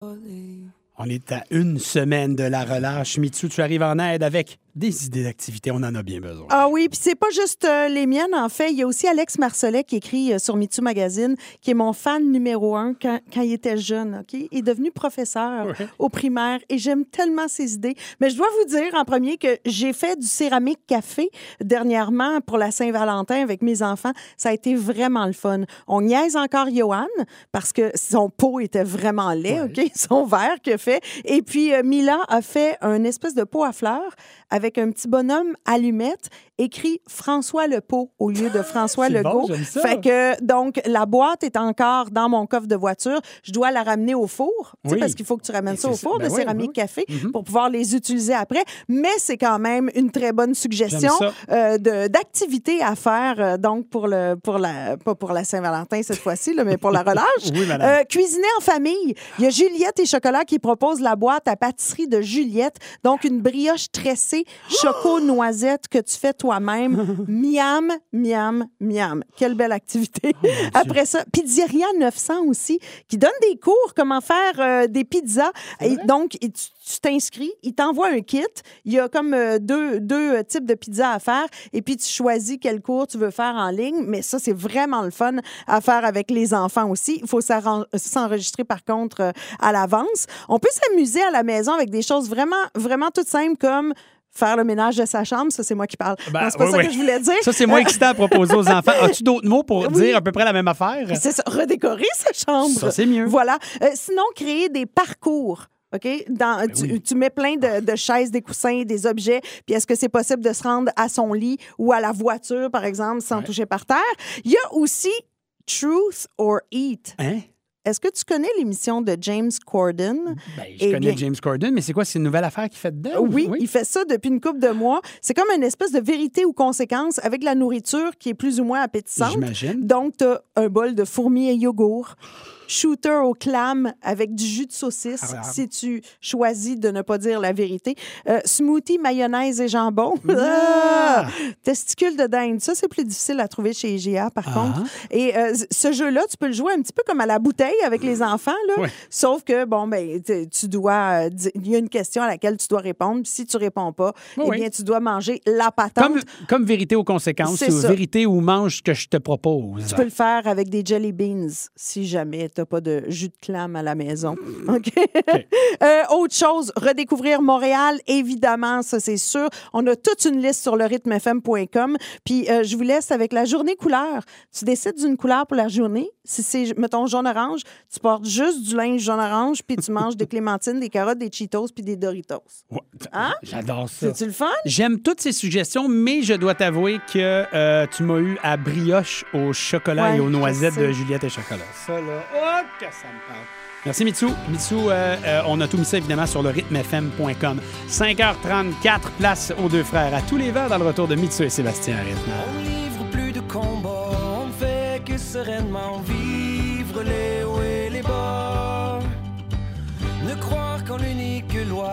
On est à une semaine de la relâche. Mitsu, tu arrives en aide avec des idées d'activité. On en a bien besoin. Ah oui, puis c'est pas juste euh, les miennes, en fait. Il y a aussi Alex Marcelet qui écrit euh, sur Mitsu Magazine, qui est mon fan numéro un quand, quand il était jeune. OK? Il est devenu professeur Ouais. au primaire et j'aime tellement ses idées. Mais je dois vous dire en premier que j'ai fait du céramique café dernièrement pour la Saint-Valentin avec mes enfants. Ça a été vraiment le fun. On niaise encore Johan parce que son pot était vraiment laid, OK? Son verre qu'il a fait. Et puis, euh, Mila a fait un espèce de pot à fleurs avec un petit bonhomme allumette écrit François le pot au lieu de François C'est Legault. bon, j'aime ça. Fait que, donc, la boîte est encore dans mon coffre de voiture. Je dois la ramener au four, Oui. parce qu'il faut que tu ramènes Et ça au four Ben de oui, céramique oui. café Mhm. pour pouvoir les utiliser après. Mais c'est quand même une très bonne suggestion euh, d'activité à faire, euh, donc, pour, le, pour la, pas pour la Saint-Valentin cette fois-ci, mais pour la relâche. Euh, cuisiner en famille. Il y a Juliette et Chocolat qui propose la boîte à pâtisserie de Juliette. Donc, une brioche tressée, choco-noisette que tu fais toi-même. miam, miam, miam. Quelle belle activité. Oh, Après ça, Pizzeria 900 aussi, qui donne des cours comment faire euh, des pizzas. Et donc, et tu tu t'inscris, il t'envoie un kit. Il y a comme euh, deux, deux euh, types de pizzas à faire. Et puis, tu choisis quel cours tu veux faire en ligne. Mais ça, c'est vraiment le fun à faire avec les enfants aussi. Il faut s'enregistrer, par contre, à l'avance. On peut s'amuser à la maison avec des choses vraiment, vraiment toutes simples comme faire le ménage de sa chambre. Ça, c'est moi qui parle. Ben, Non, c'est pas oui, ça oui. que je voulais dire. Ça, c'est moins excitant à proposer aux enfants. As-tu d'autres mots pour Oui. dire à peu près la même affaire? C'est ça, redécorer sa chambre. Ça, c'est mieux. Voilà. Euh, sinon, créer des parcours. OK? Dans, Ben tu, tu mets plein de, de chaises, des coussins, des objets. Puis est-ce que c'est possible de se rendre à son lit ou à la voiture, par exemple, sans Ouais. toucher par terre? Il y a aussi Truth or Eat. Hein? Est-ce que tu connais l'émission de James Corden? Ben, je Eh connais bien- James Corden, mais c'est quoi? C'est une nouvelle affaire qu'il fait dedans? Oui, il fait ça depuis une couple de mois. C'est comme une espèce de vérité ou conséquence avec la nourriture qui est plus ou moins appétissante. J'imagine. Donc, tu as un bol de fourmis et yogourt, shooter au clam avec du jus de saucisse, Ah, ah. si tu choisis de ne pas dire la vérité, euh, smoothie, mayonnaise et jambon, Ah! Ah! testicule de dinde. Ça, c'est plus difficile à trouver chez IGA, par Ah. contre. Et euh, ce jeu-là, tu peux le jouer un petit peu comme à la bouteille avec les enfants, là. Ouais. Sauf que, bon, ben, tu- dois... euh, Il y a une question à laquelle tu dois répondre. Si tu réponds pas, Oui, eh bien, tu dois manger la patente. Comme, comme vérité aux conséquences, C'est ou vérité ou mange ce que je te propose. Tu peux le faire avec des jelly beans si jamais tu n'as pas de jus de clam à la maison. OK? Euh, autre chose, redécouvrir Montréal, évidemment, ça c'est sûr. On a toute une liste sur le rythmefm.com. Puis euh, je vous laisse avec la journée couleur. Tu décides d'une couleur pour la journée. Si c'est, mettons, jaune-orange, tu portes juste du linge jaune-orange, puis tu manges des clémentines, des carottes, des Cheetos, puis des Doritos. Ouais. Hein? J'adore ça. C'est-tu le fun? J'aime toutes ces suggestions, mais je dois t'avouer que euh, tu m'as eu à brioche au chocolat Ouais, et aux noisettes de Juliette et Chocolat. Ça, là, oh, que ça me parle. Merci, Mitsu. Mitsu, euh, euh, on a tout mis ça, évidemment, sur le rythmefm.com. 5h34, place aux deux frères. À tous les verts dans le retour de Mitsu et Sébastien rythme. On livre plus de combats, on fait que sereinement vivre les hauts et les bas. Ne croire qu'en l'unique loi